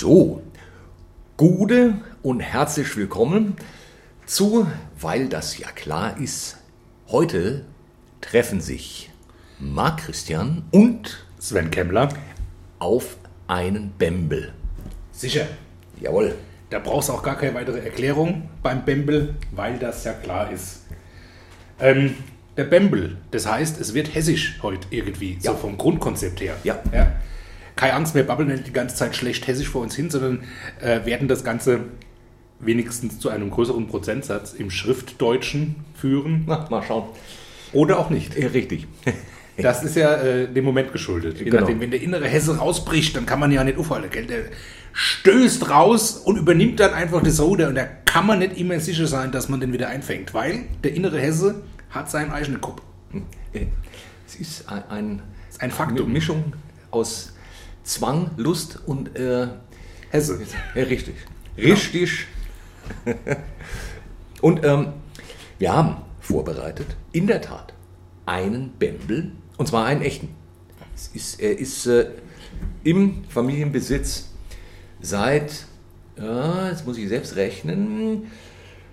So, Gude und herzlich willkommen zu, weil das ja klar ist, heute treffen sich Marc Christian und Sven Kemmler. auf einen Bembel. Sicher. Jawohl. Da brauchst du auch gar keine weitere Erklärung beim Bembel, weil das ja klar ist. Ähm, der Bembel, das heißt, es wird hessisch heute irgendwie, Ja. so vom Grundkonzept her. Ja. Keine Angst, wir babbeln nicht die ganze Zeit schlecht hessisch vor uns hin, sondern äh, werden das Ganze wenigstens zu einem größeren Prozentsatz im Schriftdeutschen führen Na, mal schauen. oder auch nicht. Äh, richtig. Das ist ja äh, dem Moment geschuldet. Je Genau. nachdem, wenn der innere Hesse rausbricht, dann kann man ja nicht aufhalten. Gell? Der stößt raus und übernimmt dann einfach das Ruder. Und da kann man nicht immer sicher sein, dass man den wieder einfängt. Weil der innere Hesse hat seinen eigenen Kopf. Äh, Es ist ein, ein, ein Faktum. Mischung aus Zwang, Lust und äh, Hesse. Ja, richtig. Richtig. Und ähm, wir haben vorbereitet, in der Tat, einen Bembel, und zwar einen echten. Ist, er ist äh, im Familienbesitz seit, ja, jetzt muss ich selbst rechnen,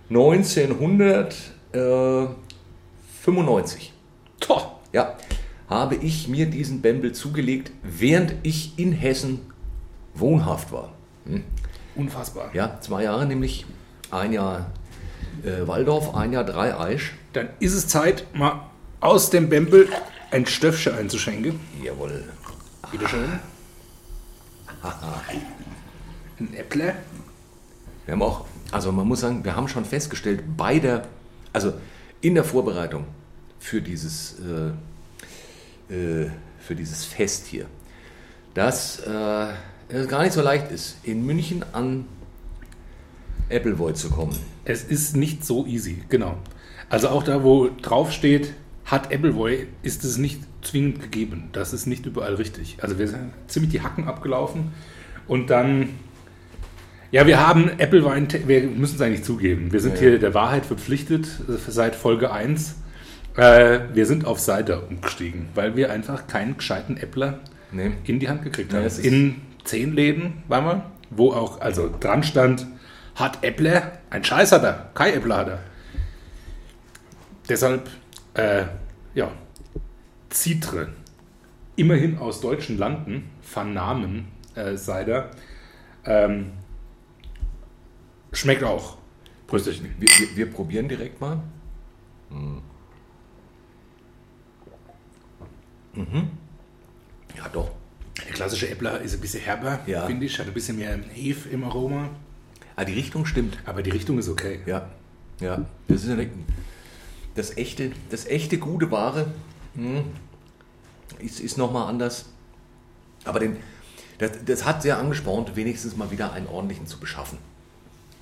1995. Toh. Ja, habe ich mir diesen Bembel zugelegt, während ich in Hessen wohnhaft war. Unfassbar. Ja, zwei Jahre nämlich. Ein Jahr äh, Waldorf, ein Jahr Dreieisch. Dann ist es Zeit, mal aus dem Bembel ein Stöffchen einzuschenken. Jawohl. Bitte schön. Ein Äppler. Wir haben auch, also man muss sagen, wir haben schon festgestellt, bei der, also in der Vorbereitung für dieses, äh, äh, für dieses Fest hier, dass äh, es gar nicht so leicht ist, in München an Appleboy zu kommen. Es ist nicht so easy, genau. Also auch da, wo drauf steht, hat Appleboy, ist es nicht zwingend gegeben. Das ist nicht überall richtig. Also wir sind ziemlich die Hacken abgelaufen und dann, ja, wir haben Applewein, wir müssen es eigentlich zugeben. Wir sind Ja. hier der Wahrheit verpflichtet äh, seit Folge 1. Äh, wir sind auf Cider umgestiegen, weil wir einfach keinen gescheiten Äppler Nee. in die Hand gekriegt haben. in zehn Läden waren wir, wo auch also dran stand, hat Äppler, ein Scheiß hat er, kein Äppler hat er. Deshalb, äh, ja, Citre, immerhin aus deutschen Landen, vernahmen äh, Cider, ähm, schmeckt auch. Prösterchen. Wir, wir, wir probieren direkt mal. Mhm. Ja, doch. Der klassische Äppler ist ein bisschen herber, Ja. finde ich, hat ein bisschen mehr Hefe im Aroma, Ah, die Richtung stimmt. aber die Richtung ist okay. Ja, ja. Das ist eine, das echte, das echte gute Ware hm, ist, ist nochmal anders. Aber den, das, das hat sehr angespornt, wenigstens mal wieder einen ordentlichen zu beschaffen.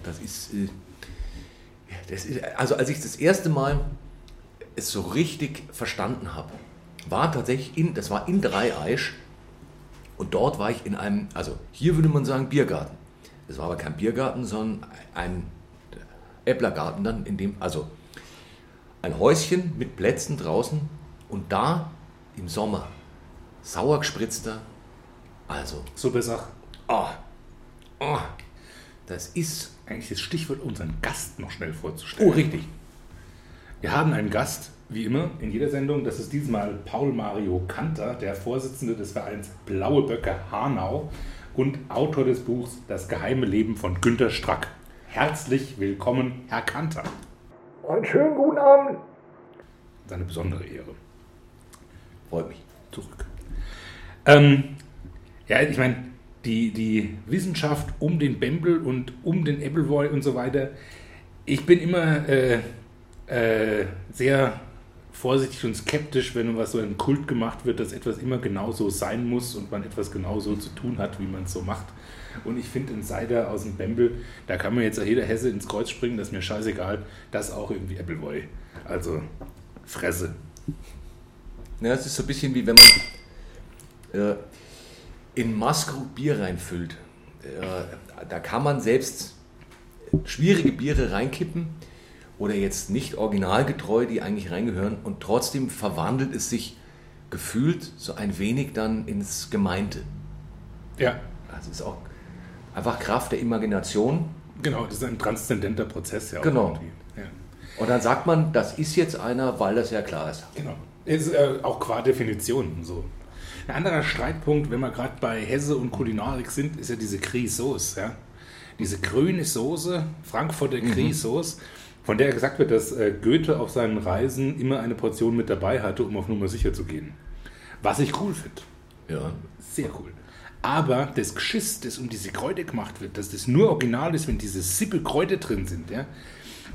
Das ist, äh, das ist also als ich das erste Mal es so richtig verstanden habe, war tatsächlich in, das war in Dreieisch und dort war ich in einem, also hier würde man sagen Biergarten. Es war aber kein Biergarten, sondern ein Äpplergarten dann, in dem, also ein Häuschen mit Plätzen draußen und da im Sommer sauer gespritzter, also, Super Sache. oh, oh, das ist, eigentlich das Stichwort, unseren Gast noch schnell vorzustellen. oh, richtig. Wir haben einen Gast, wie immer, in jeder Sendung. Das ist diesmal Paul Mario Kanter, der Vorsitzende des Vereins Blaue Böcke Hanau und Autor des Buchs Das geheime Leben von Günter Strack. Herzlich willkommen, Herr Kanter. Einen schönen guten Abend. Das ist eine besondere Ehre. Freut mich. Zurück. Ähm, ja, ich meine, die, die Wissenschaft um den Bembel und um den Appleboy und so weiter, ich bin immer äh, äh, sehr vorsichtig und skeptisch, wenn was so in Kult gemacht wird, dass etwas immer genauso sein muss und man etwas genauso zu tun hat, wie man es so macht. Und ich finde in Cider aus dem Bembel, da kann mir jetzt jeder Hesse ins Kreuz springen, das ist mir scheißegal, das auch irgendwie Appleboy. Also Fresse. Ja, es ist so ein bisschen wie wenn man äh, in Maskrug Bier reinfüllt. Äh, da kann man selbst schwierige Biere reinkippen oder jetzt nicht originalgetreu, die eigentlich reingehören und trotzdem verwandelt es sich gefühlt so ein wenig dann ins Gemeinte. Ja, Das ist auch, einfach Kraft der Imagination. Genau, das ist ein transzendenter Prozess. Ja, Genau. Ja. Und dann sagt man, das ist jetzt einer, weil das ja klar ist. Genau. Ist äh, auch qua Definition so. Ein anderer Streitpunkt, wenn wir gerade bei Hesse und Kulinarik sind, ist ja diese Gris-Sauce. Ja? Diese grüne Soße, Frankfurter Gris-Sauce, von der gesagt wird, dass äh, Goethe auf seinen Reisen immer eine Portion mit dabei hatte, um auf Nummer sicher zu gehen. Was ich cool finde. Ja. Sehr cool. Aber das Geschiss, das um diese Kräuter gemacht wird, dass das nur original ist, wenn diese Sippe Kräuter drin sind, ja.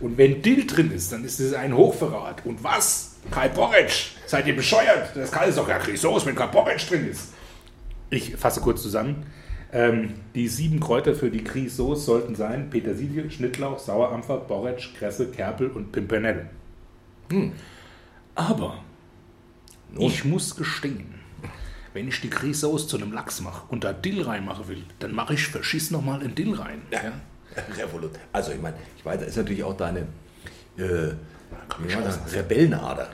Und wenn Dill drin ist, dann ist das ein Hochverrat. Und was? Kai Porridge? Seid ihr bescheuert? Das kann ist doch ja Grisauce, wenn kein Porridge drin ist. Ich fasse kurz zusammen. Ähm, die sieben Kräuter für die Grisauce sollten sein Petersilie, Schnittlauch, Sauerampfer, Borretsch, Kresse, Kerpel und Pimpernelle. Aber ich muss gestehen, wenn ich die Grisauce zu einem Lachs mache und da Dill reinmachen will, dann mache ich verschiss nochmal in Dill rein. Ja. Revolut. Also ich meine, ich weiß, das ist natürlich auch deine äh, Rebellenader.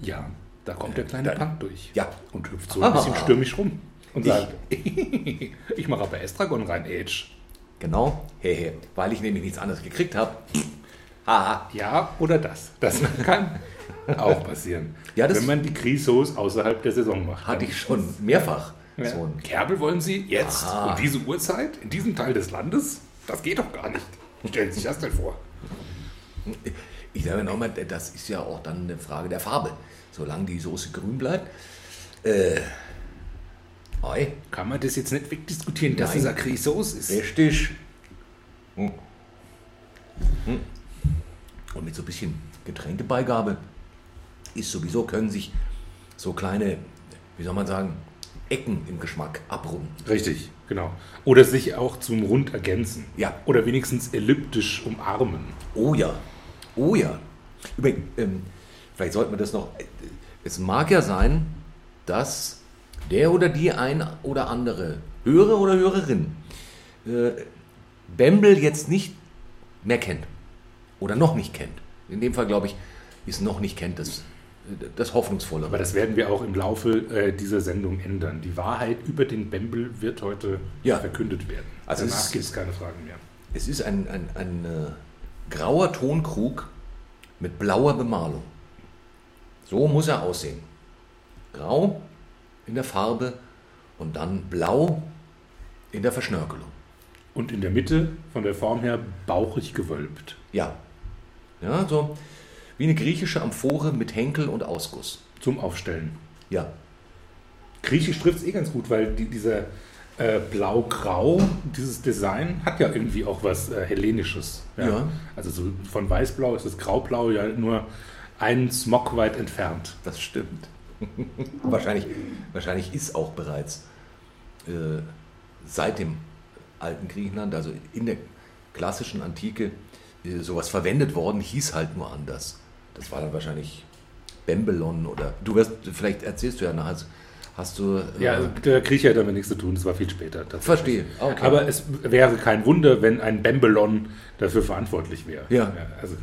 ja, da kommt der kleine Dann- Punk durch Ja. und hüpft so ein bisschen Ah. stürmisch rum und Ich- sagt, ich mache aber Estragon rein, Age. Genau, hey, weil ich nämlich nichts anderes gekriegt habe. Haha. Ja, oder das. Das kann auch passieren. Ja, das- wenn man die Grisauce außerhalb der Saison macht. Hatte ich schon mehrfach. Ja. So ein, Kerbel wollen Sie jetzt Aha. um diese Uhrzeit in diesem Teil des Landes? Das geht doch gar nicht. Stellen Sie sich das denn vor. ich sage nochmal, das ist ja auch dann eine Frage der Farbe. Solange die Soße grün bleibt. Äh, oi, Kann man das jetzt nicht wegdiskutieren, dass Nein. es eine Grisauce ist? richtig. Hm. Hm. Und mit so ein bisschen Getränkebeigabe ist sowieso, können sich so kleine, wie soll man sagen, Ecken im Geschmack abrunden. Richtig, genau. Oder sich auch zum Rund ergänzen. Ja. Oder wenigstens elliptisch umarmen. Oh ja, oh ja. Übrigens, ähm, vielleicht sollten wir das noch. äh, Es mag ja sein, dass der oder die ein oder andere Hörer oder Hörerin äh, Bembel jetzt nicht mehr kennt. Oder noch nicht kennt. In dem Fall, glaube ich, ist noch nicht kennt das, das Hoffnungsvolle. Aber das werden wir auch im Laufe äh, dieser Sendung ändern. Die Wahrheit über den Bembel wird heute Ja. verkündet werden. Also es Danach gibt es keine Fragen mehr. Es ist ein, ein, ein äh, grauer Tonkrug mit blauer Bemalung. So muss er aussehen. Grau in der Farbe und dann blau in der Verschnörkelung. Und in der Mitte, von der Form her, bauchig gewölbt. Ja. Ja, so wie eine griechische Amphore mit Henkel und Ausguss. Zum Aufstellen. Ja. Griechisch trifft es eh ganz gut, weil die, dieser äh, Blau-Grau, dieses Design, hat ja irgendwie auch was äh, Hellenisches. Ja. Also so von Weißblau ist das Graublau ja nur einen Smog weit entfernt. Das stimmt. wahrscheinlich, wahrscheinlich ist auch bereits äh, seit dem alten Griechenland, also in der klassischen Antike, äh, sowas verwendet worden, hieß halt nur anders. Das war dann wahrscheinlich Bembelon oder du wirst, vielleicht erzählst du ja nachher, hast du. äh, Ja, also der Grieche hat damit nichts zu tun, das war viel später. verstehe. Okay. Aber es wäre kein Wunder, wenn ein Bembelon dafür verantwortlich wäre. Ja. also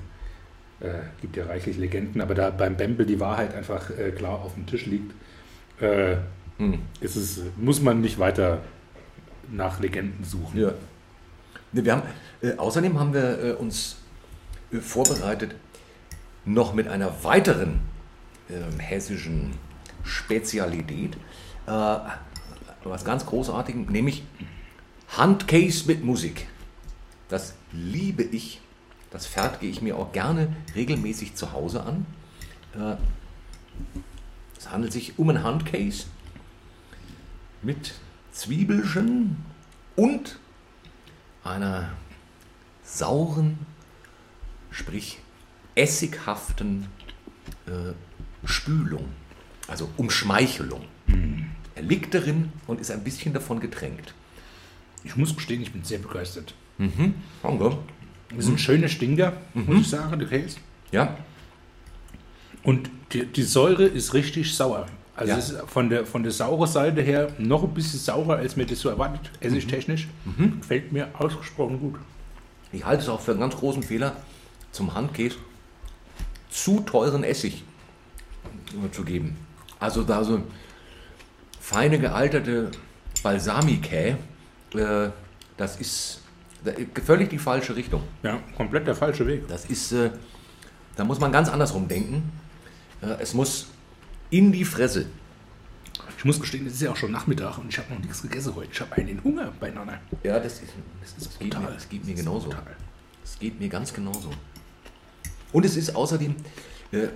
äh, gibt ja reichlich Legenden, aber da beim Bembel die Wahrheit einfach äh, klar auf dem Tisch liegt, äh, Hm. ist es, muss man nicht weiter nach Legenden suchen. Ja. Wir haben, äh, außerdem haben wir äh, uns äh, vorbereitet noch mit einer weiteren ähm, hessischen Spezialität, was ganz Großartigem, nämlich Handcase mit Musik. Das liebe ich. Das fertige ich mir auch gerne regelmäßig zu Hause an. Äh, es handelt sich um ein Handcase mit Zwiebelchen und einer sauren, sprich essighaften äh, Spülung, also Umschmeichelung. Er liegt darin und ist ein bisschen davon getränkt. Ich muss gestehen, ich bin sehr begeistert. Danke. Das ist ein schöner Stinker, muss ich sagen, der Käse. Ja, Und die, die Säure ist richtig sauer. Also Ja. es ist von der, von der sauren Seite her noch ein bisschen saurer, als mir das so erwartet, essigtechnisch. Gefällt mir ausgesprochen gut. ich halte es auch für einen ganz großen Fehler, zum Handkäse zu teuren Essig zu geben. Also da so feine gealterte Balsamikä äh, Das ist völlig die falsche Richtung. Ja, komplett der falsche Weg. Das ist, äh, da muss man ganz andersrum denken. Äh, es muss in die Fresse. Ich muss gestehen, es ist ja auch schon Nachmittag und ich habe noch nichts gegessen heute. Ich habe einen Hunger beieinander. Ja, das, ist, das, ist das geht, mir, das geht mir genauso. Es geht mir ganz genauso. Und es ist außerdem äh,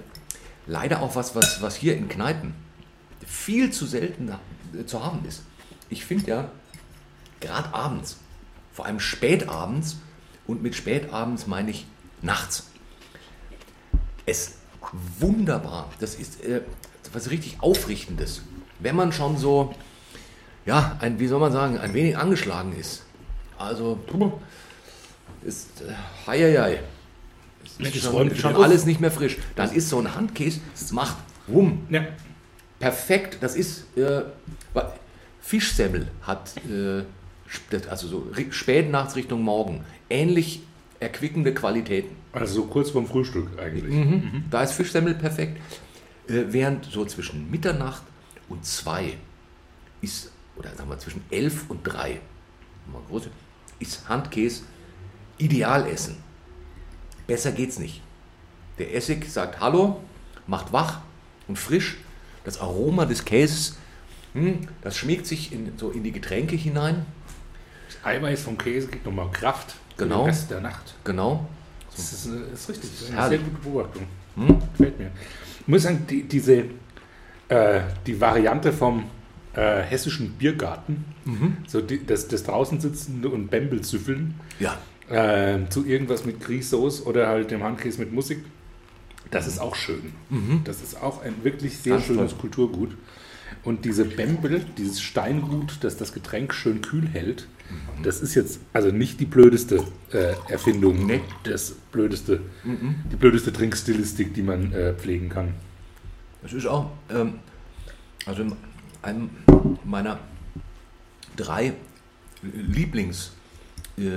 leider auch was, was, was hier in Kneipen viel zu selten äh, zu haben ist. Ich finde ja, gerade abends, vor allem spätabends, und mit spätabends meine ich nachts, es wunderbar, das ist äh, was richtig Aufrichtendes, wenn man schon so, ja, ein, wie soll man sagen, ein wenig angeschlagen ist. Also, ist, äh, hei, hei, hei. Mensch, ist schon, schon alles nicht mehr frisch. Dann ist so ein Handkäse, das macht wumm. Ja. Perfekt, das ist, äh, Fischsemmel hat, äh, also so spät nachts Richtung Morgen, ähnlich erquickende Qualitäten. Also so kurz vorm Frühstück eigentlich. Mhm. Mhm. Da ist Fischsemmel perfekt. Äh, während so zwischen Mitternacht und zwei ist, oder sagen wir zwischen elf und drei, ist Handkäse Idealessen. Besser geht's nicht. Der Essig sagt Hallo, macht wach und frisch. Das Aroma des Käses, hm, das schmiegt sich in, so in die Getränke hinein. Eiweiß vom Käse gibt nochmal Kraft genau. den Rest der Nacht. Genau. Das ist, das ist richtig. Das ist eine sehr gute Beobachtung. Hm? Gefällt mir. Ich muss sagen, die, diese, äh, die Variante vom äh, hessischen Biergarten, mhm. so die, das, das draußen sitzende und Bämbelzüffeln, ja. äh, zu irgendwas mit Grießsoße oder halt dem Handkäse mit Musik, das ist auch schön. Mhm. Das ist auch ein wirklich sehr schönes toll. Kulturgut. Und diese Bembel, dieses Steingut, das das Getränk schön kühl hält, mhm. Das ist jetzt also nicht die blödeste äh, Erfindung, nee. das blödeste, mhm. die blödeste Trinkstilistik, die man äh, pflegen kann. Das ist auch, ähm, also in einem meiner drei Lieblingsbühnen, äh,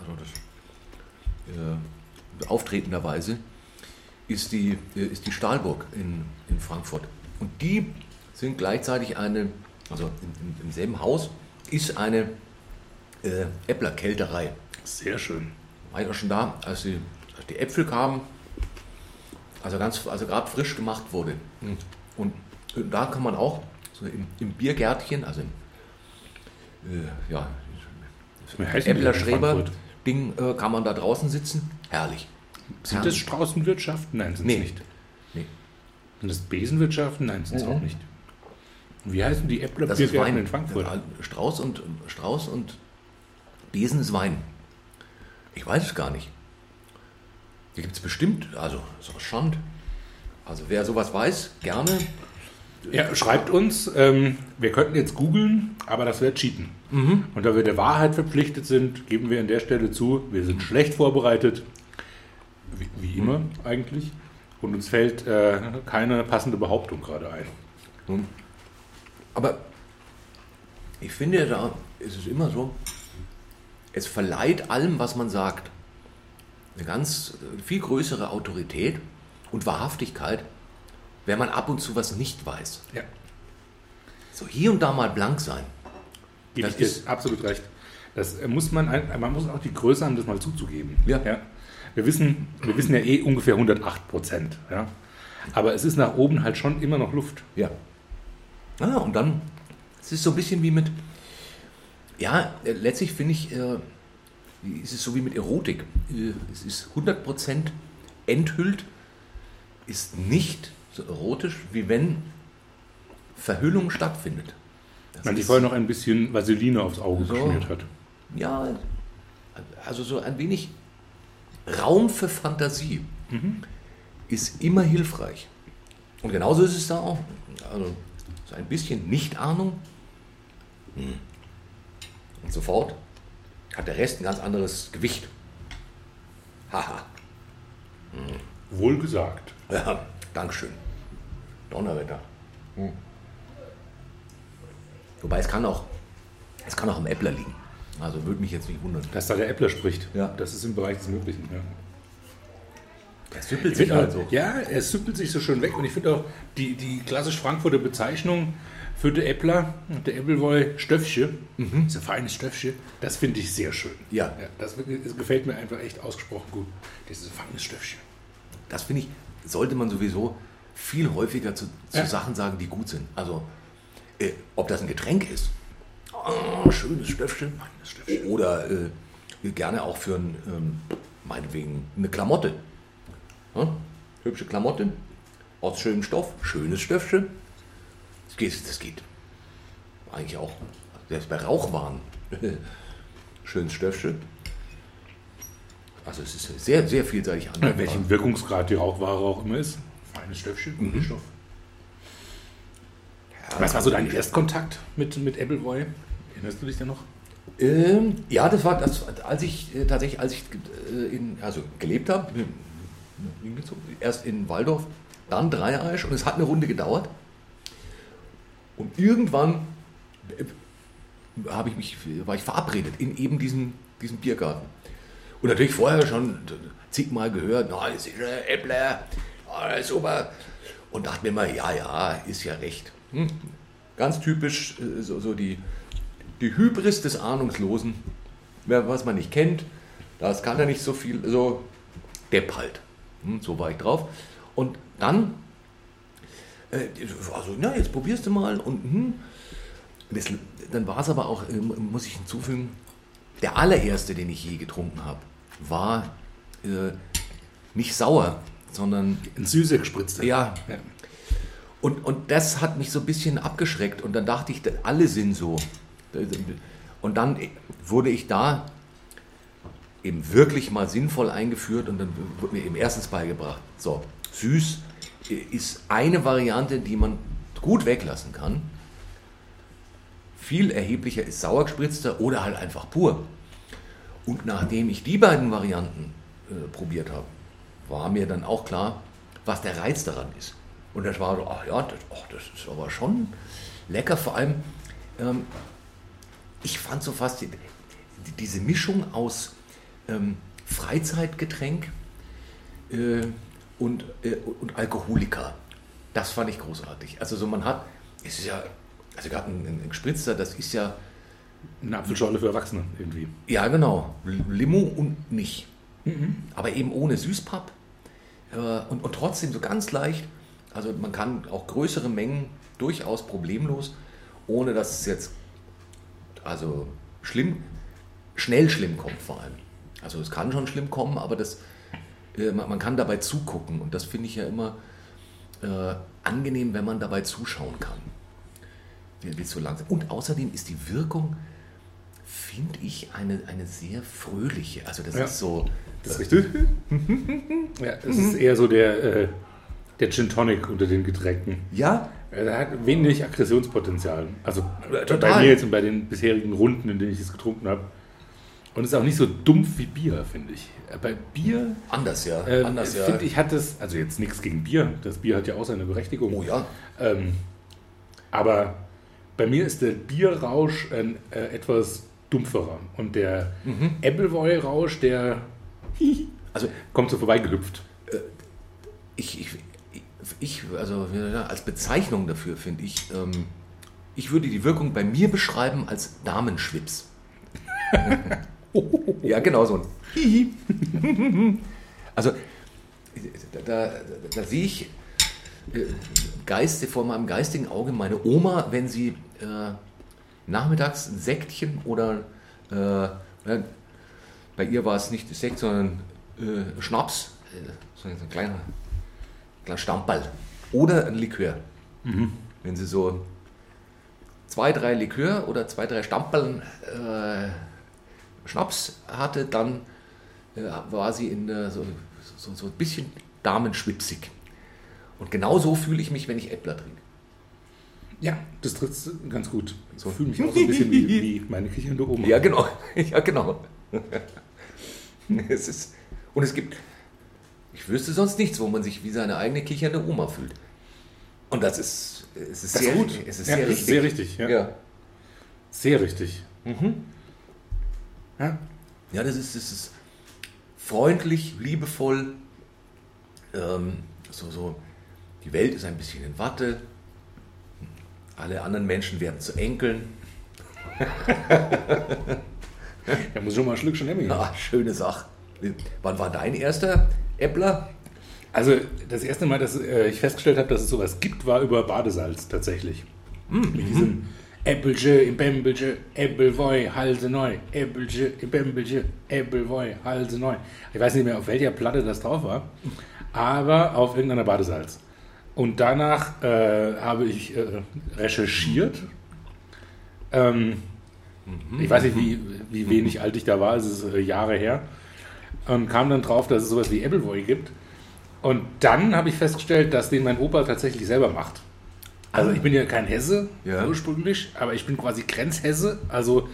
also das, äh, auftretenderweise, ist die, äh, ist die Stahlburg in, in Frankfurt. Und die sind gleichzeitig eine, also im, im selben Haus, ist eine äh, Äppler-Kälterei. Sehr schön. War ich auch schon da, als die, als die Äpfel kamen, also ganz, also gerade frisch gemacht wurde. Und, und, da kann man auch so im, im Biergärtchen, also im äh, ja, Äppler Schreber Ding, äh, kann man da draußen sitzen. Herrlich. Sind Herrlich. das Straußenwirtschaften? Nein, sind nee. nicht. Sind das Besenwirtschaften? Nein, sind es mhm. auch nicht. Wie heißen die Äppler das Biergärten in Frankfurt? Strauß und, Strauß und Besen ist Wein. Ich weiß es gar nicht. Die gibt es bestimmt, also ist auch Schand. Also wer sowas weiß, gerne. Ja, schreibt uns, ähm, wir könnten jetzt googeln, aber das wäre Cheaten. Mhm. Und da wir der Wahrheit verpflichtet sind, geben wir an der Stelle zu, wir sind schlecht vorbereitet. Wie, wie immer mhm. eigentlich. Und uns fällt äh, keine passende Behauptung gerade ein. Hm. Aber ich finde, da ist es immer so, es verleiht allem, was man sagt, eine ganz viel größere Autorität und Wahrhaftigkeit, wenn man ab und zu was nicht weiß. Ja. So hier und da mal blank sein. Das ist absolut recht. Das muss man, man muss auch die Größe haben, das mal zuzugeben. Ja. ja. Wir wissen, wir wissen ja eh ungefähr 108 Prozent. Ja? Aber es ist nach oben halt schon immer noch Luft. Ja. Ah, und dann, es ist so ein bisschen wie mit, ja, äh, letztlich finde ich, äh, ist es so wie mit Erotik. Äh, es ist 100 Prozent enthüllt, ist nicht so erotisch, wie wenn Verhüllung stattfindet. Das Man sich vorher noch ein bisschen Vaseline aufs Auge so, geschmiert hat. Ja, also so ein wenig Raum für Fantasie mhm. ist immer hilfreich. Und genauso ist es da auch. Also so ein bisschen Nicht-Ahnung. Hm. Und sofort hat der Rest ein ganz anderes Gewicht. Haha. Hm. Wohl gesagt. Ja, Dankeschön. Donnerwetter. Hm. Wobei es kann auch, es kann auch am Äppler liegen. Also würde mich jetzt nicht wundern. Dass da der Äppler spricht. Ja. Das ist im Bereich des Möglichen. Ja. Er süppelt sich halt so. Ja, er süppelt sich so schön weg. Und ich finde auch die, die klassisch Frankfurter Bezeichnung für den Äppler, der Äppelwoll Stöffche, mhm. ein feines Stöffche, das finde ich sehr schön. Ja. ja das, das, gefällt mir einfach echt ausgesprochen gut, dieses feines Stöffchen. Das finde ich, sollte man sowieso viel häufiger zu, zu ja. Sachen sagen, die gut sind. Also, äh, ob das ein Getränk ist, oh, schönes Stöffchen, feines Stöffchen. oder äh, gerne auch für ein, ähm, meinetwegen eine Klamotte. Ja? Hübsche Klamotte, aus schönem Stoff, schönes Stöffchen geht, das geht eigentlich auch, selbst bei Rauchwaren, schönes Stöffchen. Also es ist sehr, sehr vielseitig an. Welchen Wirkungsgrad die Rauchware auch immer ist. Feines Stöffchen, mhm. Stoff. Ja, Was war so dein Erstkontakt mit, mit Appleboy? Erinnerst du dich da noch? Ähm, ja, das war das, als ich äh, tatsächlich, als ich äh, in, also gelebt habe, erst in Waldorf, dann Dreieich und es hat eine Runde gedauert. Und irgendwann äh, ich mich, war ich verabredet in eben diesem, diesem Biergarten. Und natürlich vorher schon zigmal gehört, na, das ist Äppler, oh, super. Und dachte mir mal, ja, ja, ist ja recht. Hm. Ganz typisch äh, so, so die, die Hybris des Ahnungslosen. Was man nicht kennt, das kann er nicht so viel, so Depp halt. Hm, so war ich drauf. Und dann äh, also, na, jetzt probierst du mal und hm. das, dann war es aber auch, äh, muss ich hinzufügen, der allererste, den ich je getrunken habe, war äh, nicht sauer, sondern. Ein süßer gespritzter. Ja. ja. Und, und das hat mich so ein bisschen abgeschreckt und dann dachte ich, alle sind so. Und dann wurde ich da eben wirklich mal sinnvoll eingeführt und dann wurde mir eben erstens beigebracht, so, süß ist eine Variante, die man gut weglassen kann. Viel erheblicher ist sauergespritzter oder halt einfach pur. Und nachdem ich die beiden Varianten äh, probiert habe, war mir dann auch klar, was der Reiz daran ist. Und das war so, ach ja, das, ach, das ist aber schon lecker. Vor allem, ähm, ich fand so fast die, diese Mischung aus ähm, Freizeitgetränk, äh, und, äh, und Alkoholiker. Das fand ich großartig. Also so man hat, es ist ja, also gerade ein, ein Gespritzer, das ist ja... Eine Apfelschorle für Erwachsene irgendwie. Ja, genau. Limo und nicht. Mhm. Aber eben ohne Süßpapp äh, und, und trotzdem so ganz leicht. Also man kann auch größere Mengen durchaus problemlos, ohne dass es jetzt also schlimm, schnell schlimm kommt vor allem. Also es kann schon schlimm kommen, aber das äh, man kann dabei zugucken und das finde ich ja immer äh, angenehm, wenn man dabei zuschauen kann. Wie so langsam. Und außerdem ist die Wirkung, finde ich, eine, eine sehr fröhliche. Also das ja, ist so. Das ist richtig. ja, das ist eher so der, äh, der Gin Tonic unter den Getränken. Ja. Er hat wenig Aggressionspotenzial. Also Total. bei mir jetzt und bei den bisherigen Runden, in denen ich es getrunken habe. Und es ist auch nicht so dumpf wie Bier, finde ich. Äh, bei Bier. Anders, ja. Äh, Anders, ja. Finde ich, hat es, also jetzt nichts gegen Bier. Das Bier hat ja auch seine Berechtigung. Oh ja. Ähm, aber bei mir ist der Bierrausch ein, äh, etwas dumpferer. Und der mhm. Appleboy-Rausch, der also, kommt so vorbeigehüpft. Äh, ich, ich, ich, also als Bezeichnung dafür finde ich, ähm, ich würde die Wirkung bei mir beschreiben als Damenschwips. ja, genau so ein also, da, da, da, sehe ich äh, Geiste, vor meinem geistigen Auge meine Oma, wenn sie äh, nachmittags ein Sektchen oder äh, bei ihr war es nicht Sekt, sondern äh, Schnaps, äh, so ein kleiner, kleiner Stammball oder ein Likör. Mhm. Wenn sie so zwei, drei Likör oder zwei, drei Stammbällen äh, Schnaps hatte, dann äh, war sie in äh, so, so, so ein bisschen damenschwipsig. Und genau so fühle ich mich, wenn ich Äppler trinke. Ja, das trifft ganz gut. So fühle mich auch so ein bisschen wie, wie meine kichernde Oma. Ja, genau. Ja, genau. es ist, und es gibt, ich wüsste sonst nichts, wo man sich wie seine eigene kichernde Oma fühlt. Und das ist, es ist das sehr, gut. Es ist ja, sehr richtig. Sehr richtig, ja. ja. Sehr richtig. Mhm. Ja, ja das, ist, das ist freundlich, liebevoll. Ähm, so, so, die Welt ist ein bisschen in Watte. Alle anderen Menschen werden zu Enkeln. Da muss schon mal ein Schlückchen nehmen. Ah, schöne Sache. Wann war dein erster Äppler? Also das erste Mal, dass äh, ich festgestellt habe, dass es sowas gibt, war über Badesalz tatsächlich. Mit diesem Äppelche im Bämbelche, Äppelwoi, Halse neu, Äppelche im Bämbelche, Äppelwoi, Halse neu. Ich weiß nicht mehr, auf welcher Platte das drauf war, aber auf irgendeiner Badesalz. Und danach äh, habe ich äh, recherchiert. Ähm, ich weiß nicht, wie, wie wenig alt ich da war, es ist äh, Jahre her. Und kam dann drauf, dass es sowas wie Appleboy gibt. Und dann habe ich festgestellt, dass den mein Opa tatsächlich selber macht. Also ich bin ja kein Hesse Ja. ursprünglich, aber ich bin quasi Grenzhesse, also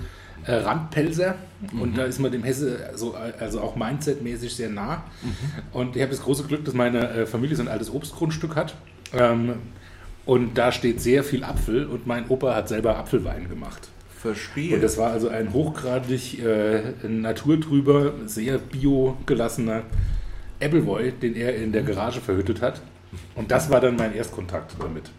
äh, Randpelser. Und da ist man dem Hesse so, also auch mindsetmäßig sehr nah. Und ich habe das große Glück, dass meine äh, Familie so ein altes Obstgrundstück hat. Ähm, und da steht sehr viel Apfel und mein Opa hat selber Apfelwein gemacht. Verstehe. Und das war also ein hochgradig äh, naturtrüber, sehr bio gelassener Appleboy, den er in der Garage verhüttet hat. Und das war dann mein Erstkontakt damit.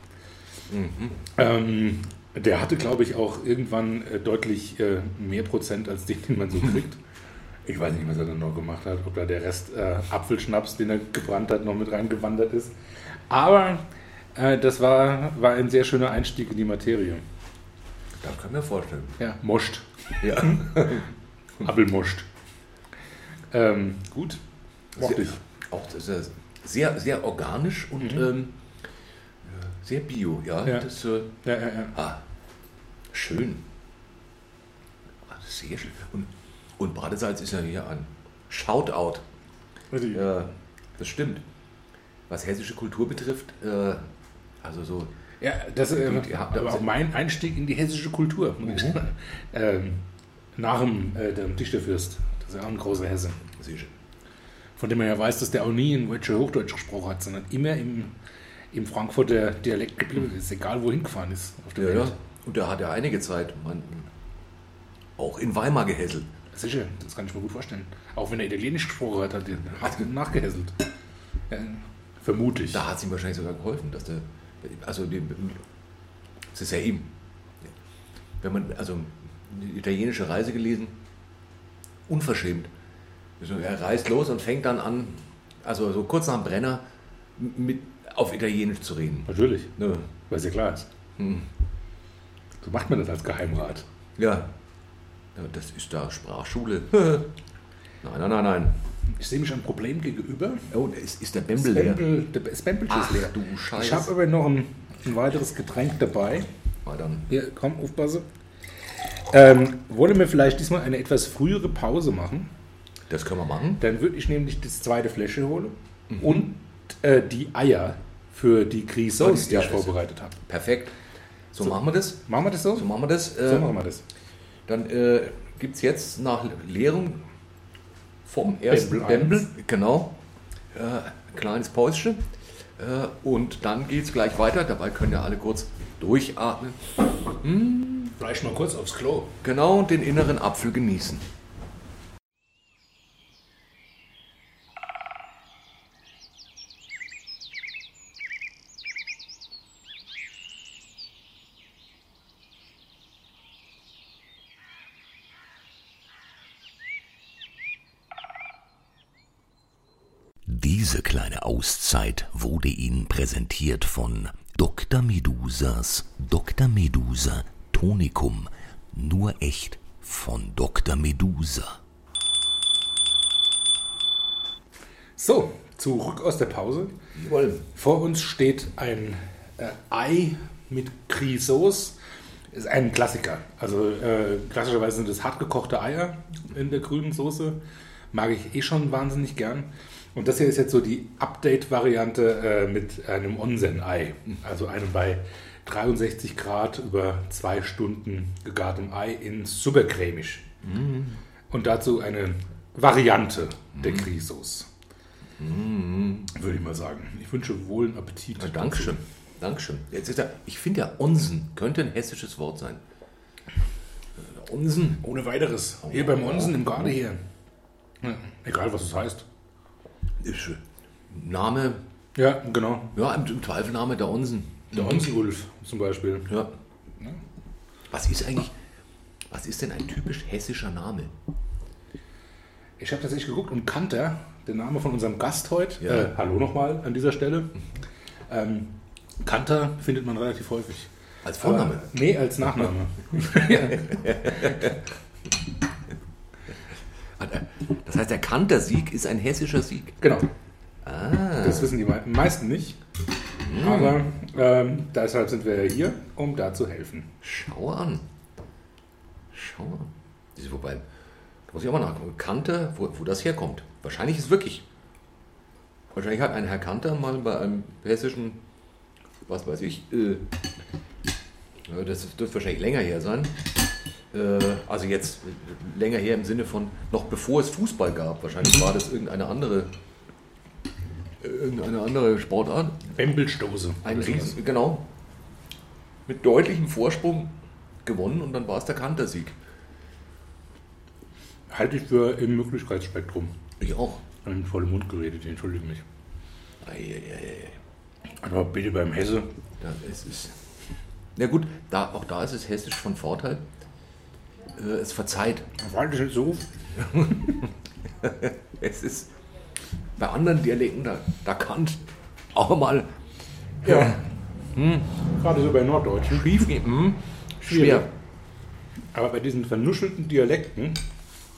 Ähm, der hatte, glaube ich, auch irgendwann äh, deutlich äh, mehr Prozent als den, den man so kriegt. Ich weiß nicht, was er dann noch gemacht hat, ob da der Rest äh, Apfelschnaps, den er gebrannt hat, noch mit reingewandert ist. Aber äh, das war, war ein sehr schöner Einstieg in die Materie. da kann ich mir vorstellen. Ja, Moscht. Ja. Appelmoscht. Ähm, gut. Mochte ich. Auch das ist sehr, sehr organisch und ähm, sehr bio, ja. Ja. Das, äh, Ja, ja, ja. ah, schön. Ah, das ist sehr schön. Und, und Badesalz ist ja hier ein Shoutout. Ja, das stimmt. Was hessische Kultur betrifft, äh, also so, Ja, das äh, ihr habt- aber auch mein Einstieg in die hessische Kultur. sagen. Ähm, nach dem, äh, dem Dichterfürst. Das ist ja auch ein großer Hesse. sicher. Von dem man ja weiß, dass der auch nie in Deutsche Hochdeutsch gesprochen hat, sondern immer im, im Frankfurter Dialekt geblieben ist, egal wohin gefahren ist auf der Ja, Welt. ja. Und da hat er einige Zeit, man, auch in Weimar gehässelt. Sicher, das kann ich mir gut vorstellen. Auch wenn er Italienisch gesprochen hat, hat er hart nachgehässelt. Ja, vermute ich. Da hat es ihm wahrscheinlich sogar geholfen, dass der, also es ist ja ihm, wenn man, also eine italienische Reise gelesen, unverschämt. Er reist los und fängt dann an, also so kurz nach dem Brenner, mit, auf Italienisch zu reden. Natürlich, Ne? weil es ja klar ist. Hm. So macht man das als Geheimrat. Ja. ja, das ist da Sprachschule. nein, nein, nein, nein. Ich sehe mich ein Problem gegenüber. Oh, da ist, ist der Das Bembel leer. Der Bembelchen ist leer. du Ich Scheiße. habe aber noch ein, ein weiteres Getränk dabei. Mal dann. Hier, komm, aufpasse. Ähm, wollen wir vielleicht diesmal eine etwas frühere Pause machen? Das können wir machen. Dann würde ich nämlich das zweite Fläschchen holen und äh, die Eier für die Grisauce, die ich vorbereitet habe. Perfekt. So, machen wir das. Machen wir das so? So machen wir das. So Äh, machen wir das. Dann äh, gibt es jetzt nach Leerung vom ersten Bembel genau, äh, ein kleines Päuschen. Äh, und dann geht es gleich weiter. Dabei können ja alle kurz durchatmen. Vielleicht mal kurz aufs Klo. Genau, und den inneren Apfel genießen. Diese kleine Auszeit wurde Ihnen präsentiert von Dr. Medusas Dr. Medusa Tonikum. Nur echt von Dr. Medusa. So, zurück aus der Pause. Jawohl. Vor uns steht ein äh, Ei mit Grisauce. Ist ein Klassiker. Also äh, klassischerweise sind das hartgekochte Eier in der grünen Soße. Mag ich eh schon wahnsinnig gern. Und das hier ist jetzt so die Update-Variante äh, mit einem Onsen-Ei. Also einem bei 63 Grad über zwei Stunden gegartem Ei in supercremig. Und dazu eine Variante der Grisauce. Würde ich mal sagen. Ich wünsche wohlen Appetit. Ja, Dankeschön. Dankeschön. Jetzt ist ja, ich finde ja, Onsen könnte ein hessisches Wort sein. Äh, Onsen. Ohne weiteres. Hier beim Onsen im Garde hier. Ja, egal, was es heißt. Ist, äh, Name, Ja, genau. ja, im, im Zweifel Name der Onsen. Der Onsi-Ulf zum Beispiel. Ja. Was ist eigentlich, was ist denn ein typisch hessischer Name? Ich habe tatsächlich geguckt und Kanter, der Name von unserem Gast heute, Ja. äh, hallo nochmal an dieser Stelle. Ähm, Kanter findet man relativ häufig. Als Vorname? Aber, nee, als Nachname. Das heißt, der Kantersieg ist ein hessischer Sieg. Genau. Ah. Das wissen die mei- meisten nicht. Aber ähm, deshalb sind wir hier, um da zu helfen. Schau an. Schau an. Diese, wobei, da muss ich auch mal nachgucken. Kanter, wo, wo das herkommt. Wahrscheinlich ist wirklich. Wahrscheinlich hat ein Herr Kanter mal bei einem hessischen, was weiß ich, äh, das dürfte wahrscheinlich länger her sein. Äh, also jetzt länger her im Sinne von noch bevor es Fußball gab. Wahrscheinlich war das irgendeine andere, irgendeine andere Sportart. Bembelstoße. Ein. Riesen, genau. Mit deutlichem Vorsprung gewonnen und dann war es der Kantersieg. Halte ich für im Möglichkeitsspektrum. Ich auch. Ich habe voll im Mund geredet, entschuldige mich. Eieieiei. Aber bitte beim Hesse. Ja, es ist. Na gut, da, auch da ist es hessisch von Vorteil. Äh, es verzeiht. War das jetzt so? Es ist bei anderen Dialekten, da, da kann auch mal Ja. Gerade so bei Norddeutschen. schief. Hm? Schwierig. Schwer. Aber bei diesen vernuschelten Dialekten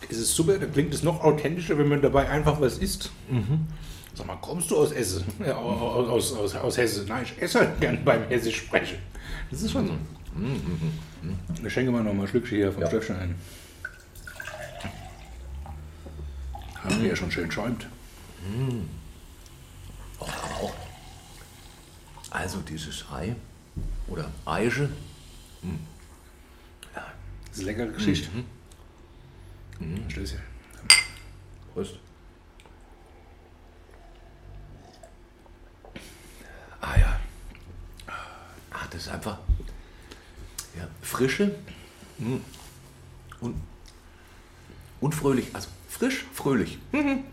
ist es super, da klingt es noch authentischer, wenn man dabei einfach was isst. Sag mal, kommst du aus Esse? Ja, aus, aus, aus, aus Hesse. Nein, ich esse halt gern beim Hessisch sprechen. Das ist schon so. Ich schenke mal noch mal ein Schlückchen hier vom Ja. Stöpfchen ein. Haben wir ja schon schön schäumt. Aber auch. Also dieses Ei oder Eiche. Das ist eine leckere Geschichte. Mhm. Stößchen. Prost. Ah ja. Ah, das ist einfach ja, frische mm, und, und fröhlich. Also frisch, fröhlich. Mhm.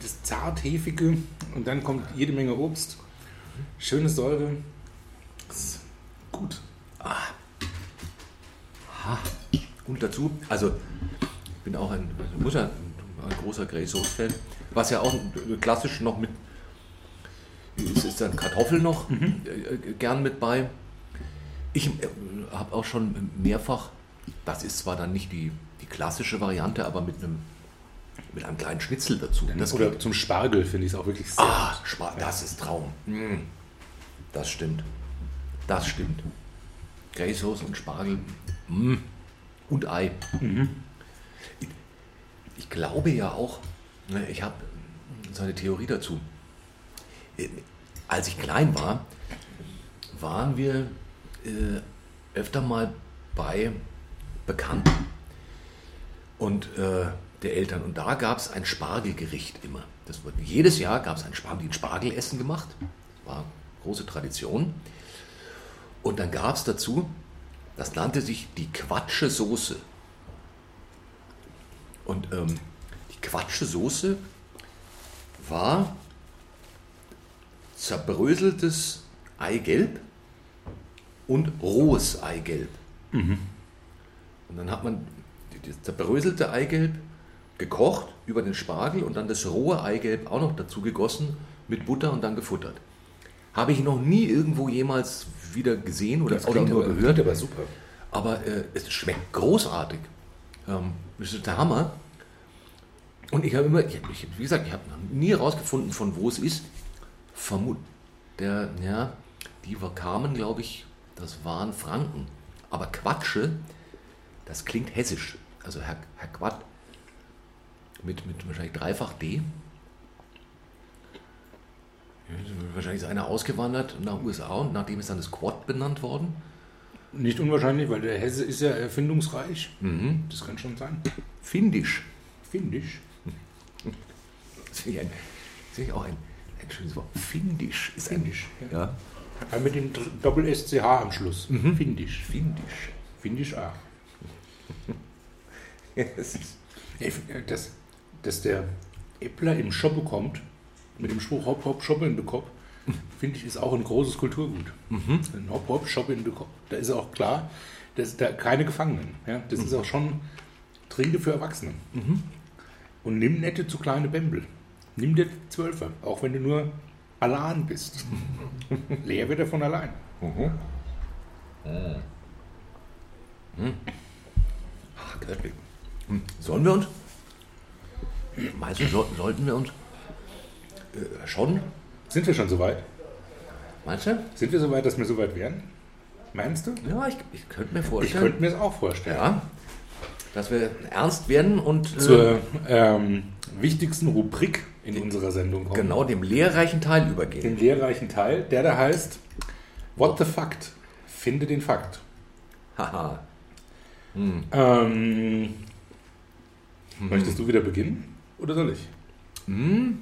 Das zart-hefige und dann kommt jede Menge Obst. Schöne Säure. Das ist gut. Und dazu, also ich bin auch ein, also muss ja ein, großer Grey Sauce Fan, was ja auch klassisch noch mit, ist, ist dann Kartoffel noch äh, äh, gern mit bei. Ich äh, habe auch schon mehrfach, das ist zwar dann nicht die, die klassische Variante, aber mit einem, mit einem kleinen Schnitzel dazu. Das Oder geht. zum Spargel finde ich es auch wirklich sehr. Ah, Spa das ist Traum. Mm. Das stimmt. Das stimmt. Grey Sauce und Spargel. Mm. Und Ei. Ich, ich glaube ja auch, ne, ich habe so eine Theorie dazu. Äh, Als ich klein war, waren wir äh, öfter mal bei Bekannten und äh, der Eltern. Und da gab es ein Spargelgericht immer. Das wurde, jedes Jahr gab es ein, Spar- haben die ein Spargelessen gemacht. War große Tradition. Und dann gab es dazu, das nannte sich die Quatsche Soße. Und ähm, die Quatsche Soße war zerbröseltes Eigelb und rohes Eigelb. Und dann hat man das zerbröselte Eigelb gekocht über den Spargel und dann das rohe Eigelb auch noch dazu gegossen mit Butter und dann gefuttert. Habe ich noch nie irgendwo jemals wieder gesehen oder, oder nur aber, gehört. aber super. Aber äh, es schmeckt großartig. Ähm, das ist der Hammer. Und ich habe immer, ich, ich, wie gesagt, ich habe noch nie herausgefunden, von wo es ist. Vermut, der, ja, die kamen, glaube ich, das waren Franken. Aber Quatsche, das klingt hessisch. Also Herr, Herr Quat mit, mit wahrscheinlich dreifach D. Wahrscheinlich ist einer ausgewandert nach USA und nachdem ist dann das Quad benannt worden. Nicht unwahrscheinlich, weil der Hesse ist ja erfindungsreich. Mhm. Das kann schon sein. Findisch. Finde ich. Das finde ich, ein, das finde ich auch ein, ein schönes Wort. Findisch ist Findisch, ein. ja. Ja. Aber mit dem Dr- Doppel-SCH am Schluss. Finde ich. Findisch. Finde ich auch. Es ist- Ja, ich find, äh, Dass, dass der Äppler im Shoppe kommt, mit dem Spruch Hopp, Hopp, Shoppe in den Kopf, finde ich, ist auch ein großes Kulturgut. Ein Hop-Hop-Shop in Duckop, da ist auch klar, das ist da keine Gefangenen. Ja? Das ist auch schon Trinke für Erwachsene. Und nimm nette zu kleine Bämbel. Nimm dir Zwölfer, auch wenn du nur allein bist. Leer wird er von allein. Ach, köstlich. Hm. Sollen wir uns, meinst du, so, sollten wir uns äh, schon, Sind wir schon soweit? meinst du? Sind wir soweit, dass wir soweit wären? Meinst du? Ja, ich, ich könnte mir Ich vorstellen, könnte mir das auch vorstellen. ja, dass wir ernst werden und äh, Zur ähm, wichtigsten Rubrik in unserer Sendung kommen. genau dem lehrreichen Teil übergehen. Den lehrreichen Teil, der da heißt What the Fact? Finde den Fakt. Haha. Ähm, Möchtest du wieder beginnen oder soll ich? Hm,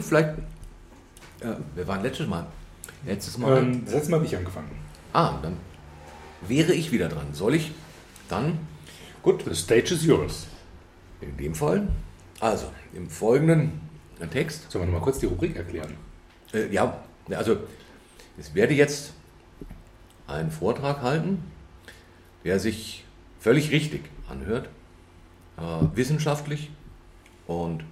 vielleicht, äh, wir waren letztes Mal, letztes Mal, Ähm, das letzte Mal habe ich angefangen. ah, dann wäre ich wieder dran. Soll ich dann Gut, the stage is yours. in dem Fall, also im folgenden Text, Sollen wir noch mal kurz die Rubrik erklären? Äh, ja, also ich werde jetzt einen Vortrag halten, der sich völlig richtig anhört, äh, wissenschaftlich und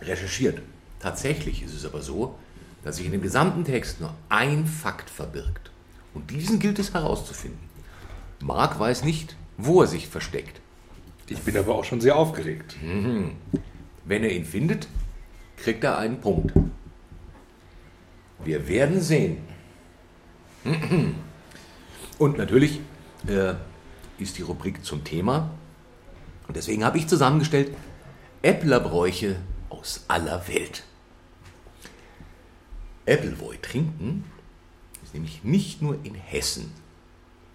recherchiert. Tatsächlich ist es aber so, dass sich in dem gesamten Text nur ein Fakt verbirgt. Und diesen gilt es herauszufinden. Mark weiß nicht, wo er sich versteckt. Ich bin aber auch schon sehr aufgeregt. Wenn er ihn findet, kriegt er einen Punkt. Wir werden sehen. Und natürlich äh, ist die Rubrik zum Thema. Und deswegen habe ich zusammengestellt Äpplerbräuche aus aller Welt. Äppelwoi trinken ist nämlich nicht nur in Hessen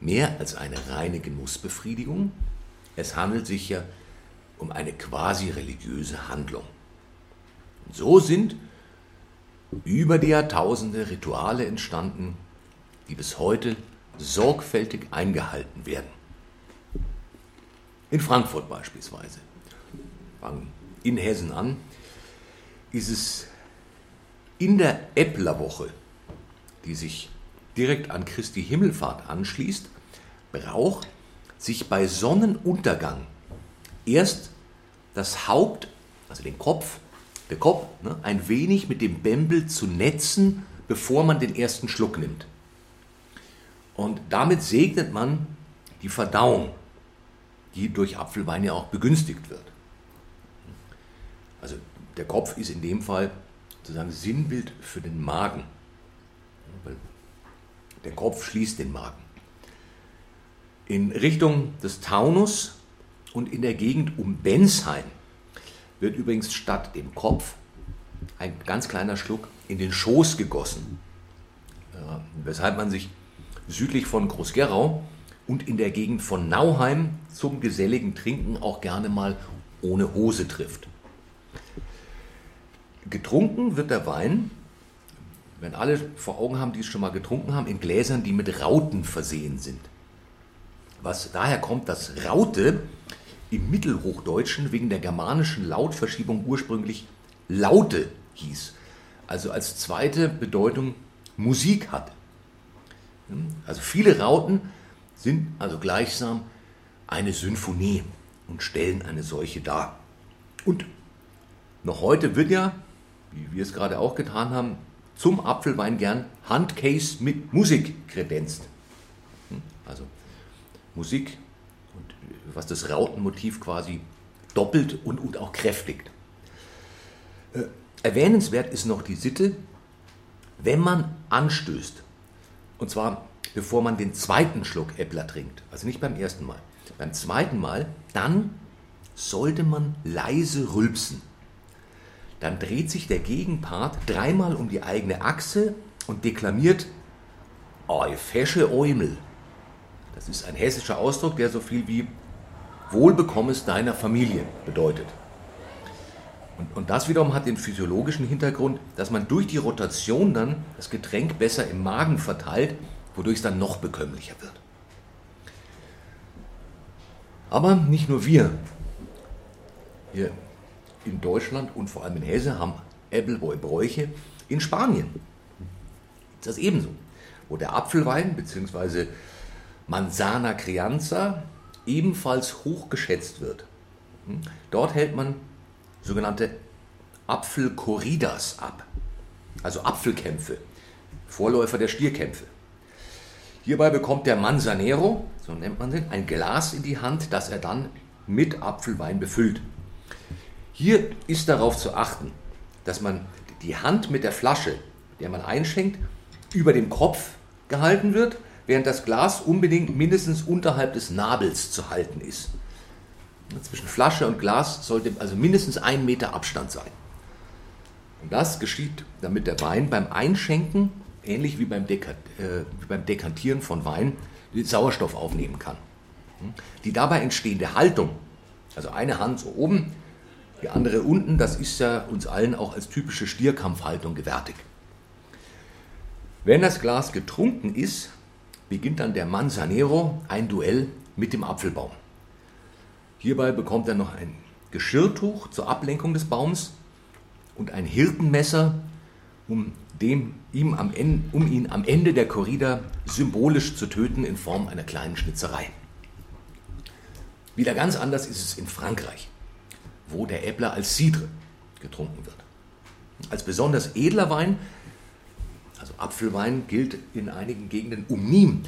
mehr als eine reine Genussbefriedigung. Es handelt sich ja um eine quasi religiöse Handlung. Und so sind über die Jahrtausende Rituale entstanden, die bis heute sorgfältig eingehalten werden. In Frankfurt beispielsweise, fangen in Hessen an, ist es in der Äpplerwoche, die sich direkt an Christi Himmelfahrt anschließt, Brauch, sich bei Sonnenuntergang erst das Haupt, also den Kopf, der Kopf, ne, ein wenig mit dem Bämbel zu netzen, bevor man den ersten Schluck nimmt. Und damit segnet man die Verdauung, die durch Apfelwein ja auch begünstigt wird. Also der Kopf ist in dem Fall sozusagen Sinnbild für den Magen. Weil der Kopf schließt den Magen. In Richtung des Taunus und in der Gegend um Bensheim wird übrigens statt dem Kopf ein ganz kleiner Schluck in den Schoß gegossen. Weshalb man sich südlich von Groß-Gerau und in der Gegend von Nauheim zum geselligen Trinken auch gerne mal ohne Hose trifft. Getrunken wird der Wein, wenn alle vor Augen haben, die es schon mal getrunken haben, in Gläsern, die mit Rauten versehen sind. Was daher kommt, dass Raute im Mittelhochdeutschen wegen der germanischen Lautverschiebung ursprünglich Laute hieß, also als zweite Bedeutung Musik hatte. Also viele Rauten sind also gleichsam eine Symphonie und stellen eine solche dar. Und noch heute wird ja, wie wir es gerade auch getan haben, zum Apfelwein gern Handcase mit Musik kredenzt. Also Musik und was das Rautenmotiv quasi doppelt und, und auch kräftigt. Äh, erwähnenswert ist noch die Sitte, wenn man anstößt, und zwar bevor man den zweiten Schluck Äppler trinkt, also nicht beim ersten Mal, beim zweiten Mal, dann sollte man leise rülpsen. Dann dreht sich der Gegenpart dreimal um die eigene Achse und deklamiert Ei fesche Eumel. Das ist ein hessischer Ausdruck, der so viel wie Wohlbekommes deiner Familie bedeutet. Und, und das wiederum hat den physiologischen Hintergrund, dass man durch die Rotation dann das Getränk besser im Magen verteilt, wodurch es dann noch bekömmlicher wird. Aber nicht nur wir hier in Deutschland und vor allem in Hesse haben Appleboy-Bräuche. In Spanien ist das ebenso, wo der Apfelwein bzw. Manzana Crianza ebenfalls hoch geschätzt wird. Hm? Dort hält man sogenannte Apfelkorridas ab, also Apfelkämpfe, Vorläufer der Stierkämpfe. Hierbei bekommt der Manzanero, so nennt man den, ein Glas in die Hand, das er dann mit Apfelwein befüllt. Hier ist darauf zu achten, dass man die Hand mit der Flasche, der man einschenkt, über dem Kopf gehalten wird, während das Glas unbedingt mindestens unterhalb des Nabels zu halten ist. Zwischen Flasche und Glas sollte also mindestens ein Meter Abstand sein. Und das geschieht, damit der Wein beim Einschenken, ähnlich wie beim, Deka äh, wie beim Dekantieren von Wein, Sauerstoff aufnehmen kann. Die dabei entstehende Haltung, also eine Hand so oben, die andere unten, das ist ja uns allen auch als typische Stierkampfhaltung gewärtig. Wenn das Glas getrunken ist, beginnt dann der Manzanero ein Duell mit dem Apfelbaum. Hierbei bekommt er noch ein Geschirrtuch zur Ablenkung des Baums und ein Hirtenmesser, um, dem, ihm am Ende, um ihn am Ende der Korrida symbolisch zu töten in Form einer kleinen Schnitzerei. Wieder ganz anders ist es in Frankreich, wo der Äppler als Cidre getrunken wird. Als besonders edler Wein, also Apfelwein, gilt in einigen Gegenden Umnim,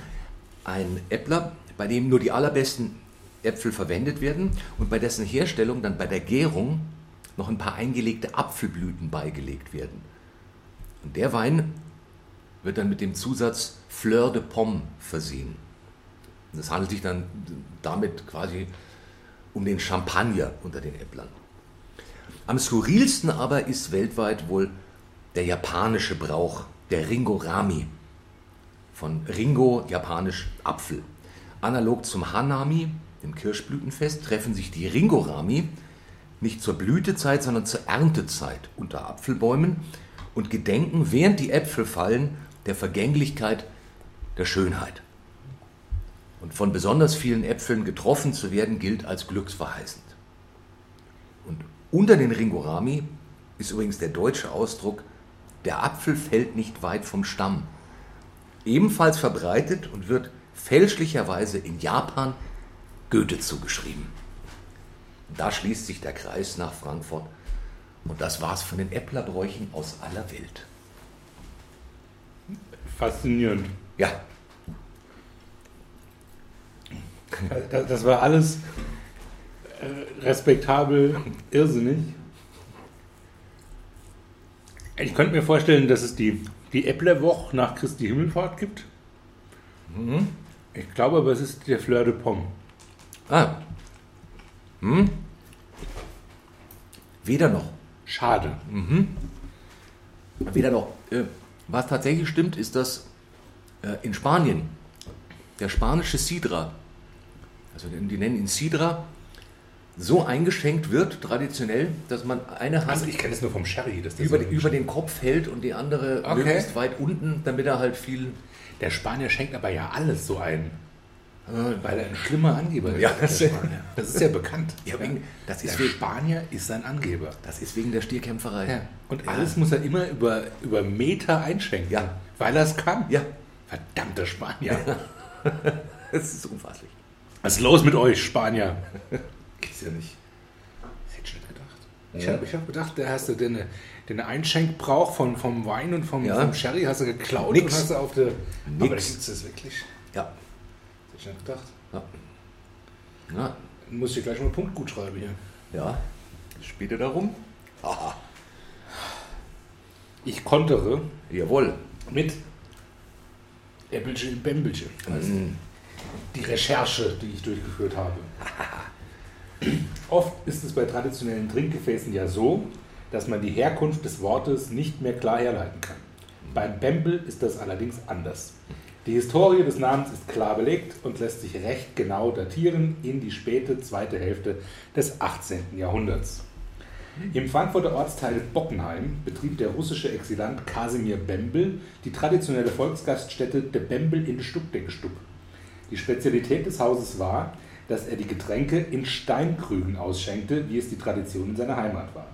ein Äppler, bei dem nur die allerbesten Äpfel verwendet werden und bei dessen Herstellung dann bei der Gärung noch ein paar eingelegte Apfelblüten beigelegt werden. Und der Wein wird dann mit dem Zusatz Fleur de Pomme versehen. Es handelt sich dann damit quasi um den Champagner unter den Äpplern. Am skurrilsten aber ist weltweit wohl der japanische Brauch, der Ringorami. Von Ringo, japanisch Apfel. Analog zum Hanami, dem Kirschblütenfest, treffen sich die Ringorami nicht zur Blütezeit, sondern zur Erntezeit unter Apfelbäumen und gedenken, während die Äpfel fallen, der Vergänglichkeit der Schönheit. Und von besonders vielen Äpfeln getroffen zu werden, gilt als glücksverheißend. Und unter den Ringorami ist übrigens der deutsche Ausdruck, der Apfel fällt nicht weit vom Stamm. Ebenfalls verbreitet und wird fälschlicherweise in Japan Goethe zugeschrieben. Da schließt sich der Kreis nach Frankfurt. Und das war's von den Äpplerbräuchen aus aller Welt. Faszinierend. Ja, Das war alles äh, respektabel, irrsinnig. Ich könnte mir vorstellen, dass es die, die Äpplerwoche nach Christi Himmelfahrt gibt. Mhm. Ich glaube aber, es ist der Fleur de Pomme. Ah. Hm? Weder noch. Schade. Weder noch. Äh, was tatsächlich stimmt, ist, dass äh, in Spanien der spanische Sidra, also die nennen ihn Sidra, so eingeschenkt wird, traditionell, dass man eine Hand Also ich kenne es nur vom Sherry. Dass das über, so die- über den Kopf hält und die andere Okay. möglichst weit unten, damit er halt viel. Der Spanier schenkt aber ja alles so ein. Weil er ein schlimmer Angeber ist. Ja, der das- das ist ja bekannt. Ja, wegen- das ist der wegen- Spanier ist ein Angeber. Das ist wegen der Stierkämpferei. Ja. Und Ja. alles muss er immer über, über Meter einschenken. Ja. Weil er es kann. Ja, Verdammter Spanier. das ist unfasslich. Was ist los mit euch, Spanier? Gibt's ja nicht. Das hätte ich nicht gedacht. Ich habe ich hab gedacht, da hast du den, den Einschenkbrauch von, vom Wein und vom, Ja. vom Sherry hast du geklaut Nix. und hast du auf der. Aber da Nix. gibt's das wirklich. Ja. Das hätte ich nicht gedacht. Ja. Ja, Dann muss ich dir gleich mal einen Punkt gut schreiben hier. ja. Später darum. Haha. Ich kontere Jawohl. mit Äppelchen in Bämbelchen. Also Mhm. Die Recherche, die ich durchgeführt habe. Oft ist es bei traditionellen Trinkgefäßen ja so, dass man die Herkunft des Wortes nicht mehr klar herleiten kann. Beim Bembel ist das allerdings anders. Die Historie des Namens ist klar belegt und lässt sich recht genau datieren in die späte zweite Hälfte des 18. Jahrhunderts. Im Frankfurter Ortsteil Bockenheim betrieb der russische Exilant Kasimir Bembel die traditionelle Volksgaststätte De Bembel in Stuckdenkstuck. Die Spezialität des Hauses war, dass er die Getränke in Steinkrügen ausschenkte, wie es die Tradition in seiner Heimat war.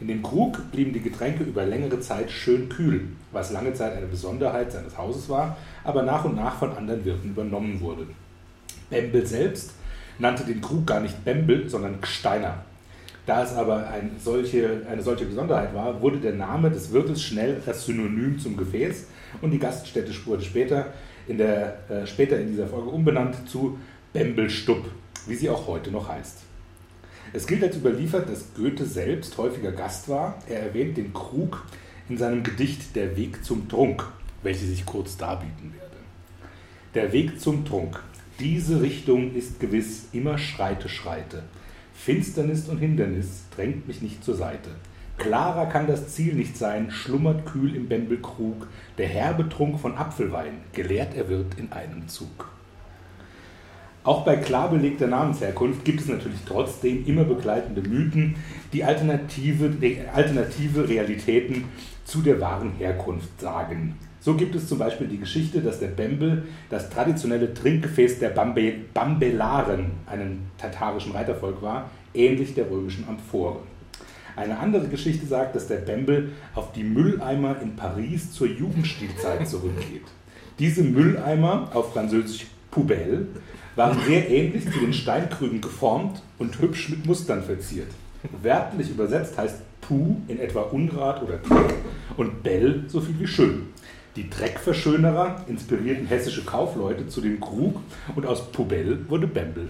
In dem Krug blieben die Getränke über längere Zeit schön kühl, was lange Zeit eine Besonderheit seines Hauses war, aber nach und nach von anderen Wirten übernommen wurde. Bembel selbst nannte den Krug gar nicht Bembel, sondern Gsteiner. Da es aber ein solche, eine solche Besonderheit war, wurde der Name des Wirtes schnell das Synonym zum Gefäß und die Gaststätte wurde später in, der, äh, später in dieser Folge umbenannt zu Bembelstub, wie sie auch heute noch heißt. Es gilt als überliefert, dass Goethe selbst häufiger Gast war. Er erwähnt den Krug in seinem Gedicht Der Weg zum Trunk, welches ich kurz darbieten werde. Der Weg zum Trunk. Diese Richtung ist gewiss immer Schreite, Schreite. Finsternis und Hindernis drängt mich nicht zur Seite. Klarer kann das Ziel nicht sein, schlummert kühl im Bembelkrug der herbe Trunk von Apfelwein, geleert er wird in einem Zug. Auch bei klar belegter Namensherkunft gibt es natürlich trotzdem immer begleitende Mythen, die alternative, alternative Realitäten zu der wahren Herkunft sagen. So gibt es zum Beispiel die Geschichte, dass der Bembel das traditionelle Trinkgefäß der Bambe, Bambelaren, einem tatarischen Reitervolk war, ähnlich der römischen Amphore. Eine andere Geschichte sagt, dass der Bembel auf die Mülleimer in Paris zur Jugendstilzeit zurückgeht. Diese Mülleimer, auf Französisch Poubelle, waren sehr ähnlich zu den Steinkrügen geformt und hübsch mit Mustern verziert. Wörtlich übersetzt heißt Puh in etwa Unrat oder Dreck und Bell so viel wie schön. Die Dreckverschönerer inspirierten hessische Kaufleute zu dem Krug und aus Poubelle wurde Bembel.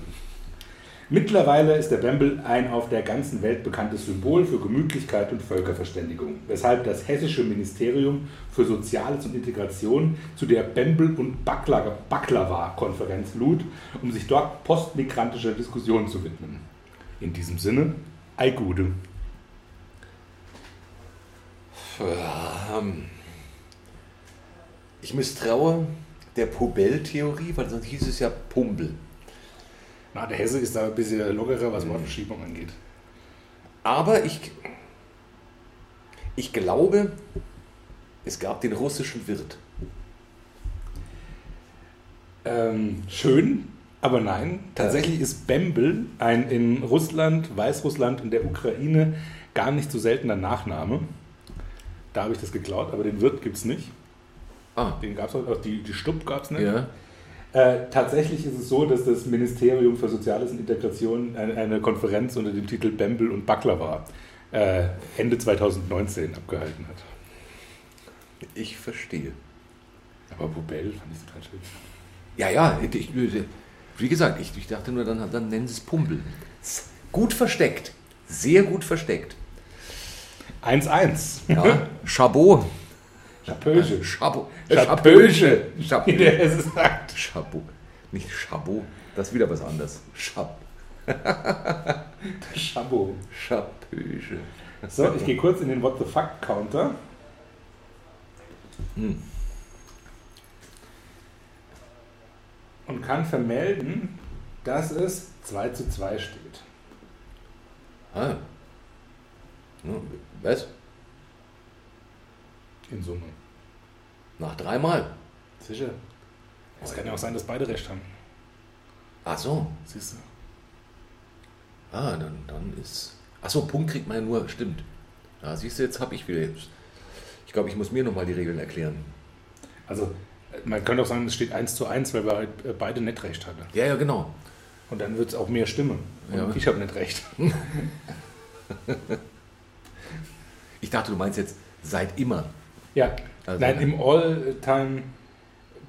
Mittlerweile ist der Bembel ein auf der ganzen Welt bekanntes Symbol für Gemütlichkeit und Völkerverständigung, weshalb das hessische Ministerium für Soziales und Integration zu der Bembel- und Baklava-Konferenz lud, um sich dort postmigrantischer Diskussionen zu widmen. In diesem Sinne, ei Gude. Ich misstraue der Pobell-Theorie, weil sonst hieß es ja Pumbel. Na, der Hesse ist da ein bisschen lockerer, was Wortverschiebung angeht. Aber ich, ich glaube, es gab den russischen Wirt. Ähm, schön, aber nein. Tatsächlich ist Bembel ein in Russland, Weißrussland und der Ukraine gar nicht so seltener Nachname. Da habe ich das geklaut, aber den Wirt gibt es nicht. Ah. Den gab es auch, die, die Stupp gab es nicht. Ja. Äh, tatsächlich ist es so, dass das Ministerium für Soziales und Integration eine, eine Konferenz unter dem Titel Bembel und Baklava äh, Ende 2019 abgehalten hat. Ich verstehe. Aber Bubel fand ich total schön. Ja, ja, ich, wie gesagt, ich, ich dachte nur, dann, dann nennen sie es Pumbel. Gut versteckt. Sehr gut versteckt. 1-1. Ja, Chabot. Wie der es sagt. Chabot. Nicht Chabot. Das ist wieder was anderes. Chab. Chabot. Chapöge. So, ich gehe kurz in den What the Fuck Counter. Hm. Und kann vermelden, dass es 2 zu 2 steht. Ah. Ja, Was? In Summe. Nach dreimal. Sicher. Es kann ja auch sein, dass beide recht haben. Ach so. Siehst du? Ah, dann, dann ist. Ach so, Punkt kriegt man ja nur. Stimmt. Ja, siehst du, jetzt habe ich wieder. Ich glaube, ich muss mir nochmal die Regeln erklären. Also, man könnte auch sagen, es steht 1 zu 1, weil wir halt äh, beide nicht recht hatten. Ja, ja, genau. Und dann wird es auch mehr stimmen. Ja. ich habe nicht recht. Ich dachte, du meinst jetzt seit immer. Ja, Also- nein, im All-Time,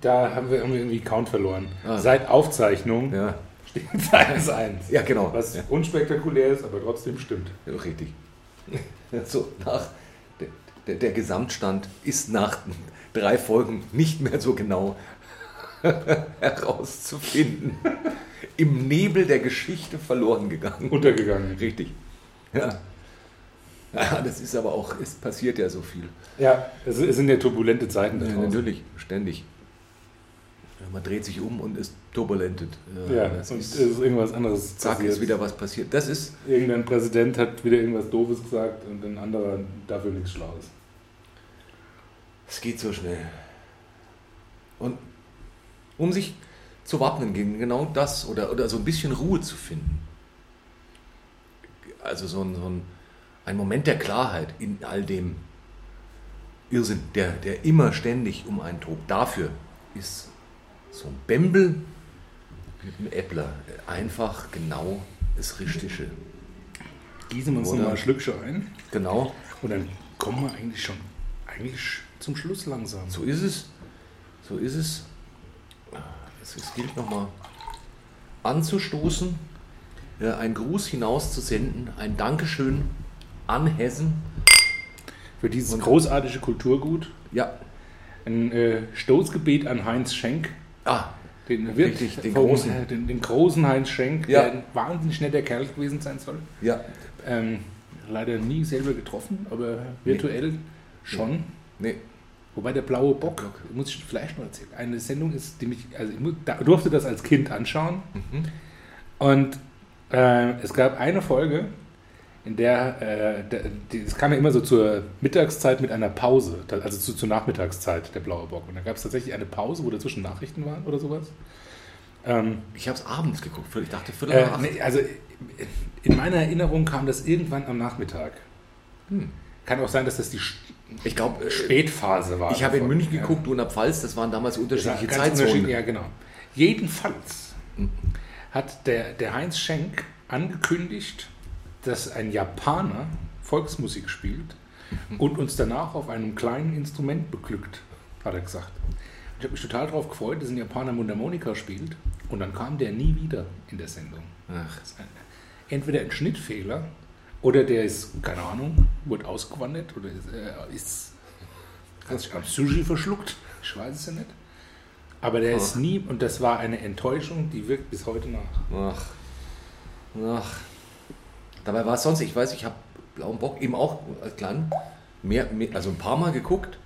da haben wir irgendwie Count verloren. Ah. Seit Aufzeichnung Ja, steht es 1 1. ja genau. Was ja, unspektakulär ist, aber trotzdem stimmt. ja, richtig. So, nach. Der, der, der Gesamtstand ist nach drei Folgen nicht mehr so genau herauszufinden. Im Nebel der Geschichte verloren gegangen. Untergegangen. Richtig. Ja. Ja. Das ist aber auch, es passiert ja so viel. Ja, es sind ja turbulente Zeiten da Ja, natürlich, ständig. Ja, man dreht sich um und ist turbulentet. Ja, das und es ist, ist irgendwas anderes zack, passiert. ist wieder was passiert. Das ist, Irgendein Präsident hat wieder irgendwas Doofes gesagt und ein anderer dafür nichts Schlaues. es geht so schnell. Und um sich zu wappnen gegen genau das oder, oder so ein bisschen Ruhe zu finden. Also so ein, so ein ein Moment der Klarheit in all dem Irrsinn, der, der immer ständig um einen tobt. Dafür ist so ein Bembel mit einem Äppler einfach genau das Richtige. Gießen wir uns nochmal ein Schlückchen ein. Genau, Und dann kommen wir eigentlich schon eigentlich zum Schluss langsam. so ist es. So ist es. Es, es gilt nochmal anzustoßen, äh, einen Gruß hinauszusenden, ein Dankeschön an Hessen. Für dieses Und- großartige Kulturgut. Ja, Ein äh, Stoßgebet an Heinz Schenk. ah, Den, Wirt Richtig, den vom, großen. äh, Den, den großen Heinz Schenk, Ja. der ein wahnsinnig netter Kerl gewesen sein soll. ja, Ähm, leider nie selber getroffen, aber virtuell schon. nee, Wobei der blaue Bock, muss ich vielleicht noch erzählen, eine Sendung ist, die mich, also ich da- durfte das als Kind anschauen. Mhm. Und äh, es gab eine Folge, in der, äh, es kam ja immer so zur Mittagszeit mit einer Pause, also zu, zur Nachmittagszeit, der blaue Bock. Und da gab es tatsächlich eine Pause, wo dazwischen Nachrichten waren oder sowas. Ähm, ich habe es abends geguckt, ich dachte Viertel äh, nee, also in meiner Erinnerung kam das irgendwann am Nachmittag. Hm. Kann auch sein, dass das die Ich glaube, Spätphase war. ich habe in. München Ja. geguckt, du in der Pfalz, das waren damals unterschiedliche Ganz Zeitzonen. unterschiedlich, Ja, genau. Jedenfalls Mhm. hat der, der Heinz Schenk angekündigt, dass ein Japaner Volksmusik spielt und uns danach auf einem kleinen Instrument beglückt, hat er gesagt. Ich habe mich total darauf gefreut, dass ein Japaner Mundharmonika spielt und dann kam der nie wieder in der Sendung. Ach, ist entweder ein Schnittfehler oder der ist, keine Ahnung, wurde ausgewandert oder ist, äh, ist hat sich am Sushi verschluckt. Ich weiß es ja nicht. Aber der ist Ach. nie, und das war eine Enttäuschung, die wirkt bis heute nach. ach, ach. Dabei war es sonst, ich weiß, ich habe Blauen Bock eben auch als klein, mehr, mehr, also ein paar Mal geguckt,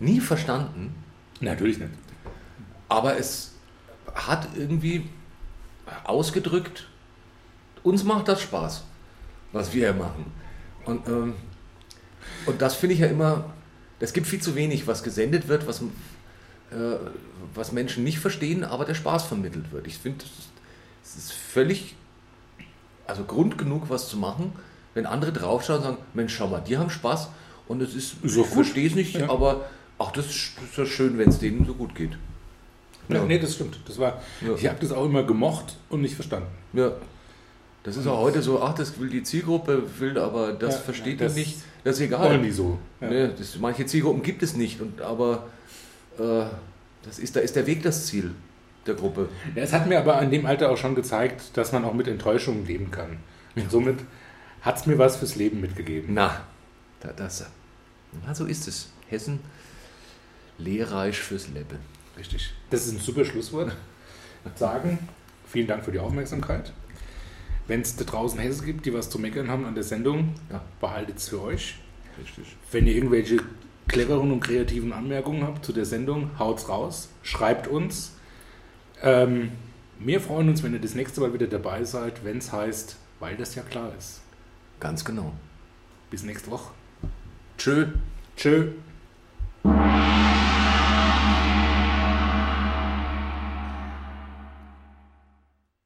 nie verstanden, Natürlich nicht. aber es hat irgendwie ausgedrückt, uns macht das Spaß, was wir machen. Und, ähm, und das finde ich ja immer, es gibt viel zu wenig, was gesendet wird, was, äh, was Menschen nicht verstehen, aber der Spaß vermittelt wird. Ich finde, es ist völlig, also Grund genug, was zu machen, wenn andere draufschauen und sagen, Mensch, schau mal, die haben Spaß und es ist, doch ich verstehe es nicht, Ja. aber auch das ist, ja schön, wenn es denen so gut geht. Ja. Ja. Nee, das stimmt. Das war, Ja. Ich habe das auch immer gemocht und nicht verstanden. Ja. Das ist auch heute so, ach, das will die Zielgruppe, will, aber das Ja, versteht ja, die das nicht. Das ist Wollen egal. die so. Ja. Ne, das, manche Zielgruppen gibt es nicht, und, aber äh, das ist, da ist der Weg das Ziel der Gruppe. Es hat mir aber in dem Alter auch schon gezeigt, dass man auch mit Enttäuschungen leben kann. Und somit hat es mir was fürs Leben mitgegeben. Na, da, das, na, so ist es. Hessen, lehrreich fürs Leben. Richtig. Das ist ein super Schlusswort. Sagen, vielen Dank für die Aufmerksamkeit. Wenn es da draußen Hesse gibt, die was zu meckern haben an der Sendung, Ja. behaltet es für euch. Richtig. Wenn ihr irgendwelche cleveren und kreativen Anmerkungen habt zu der Sendung, haut's raus, schreibt uns. Ähm, wir freuen uns, wenn ihr das nächste Mal wieder dabei seid, wenn es heißt, weil das ja klar ist. Ganz genau. Bis nächste Woche. Tschö. Tschö.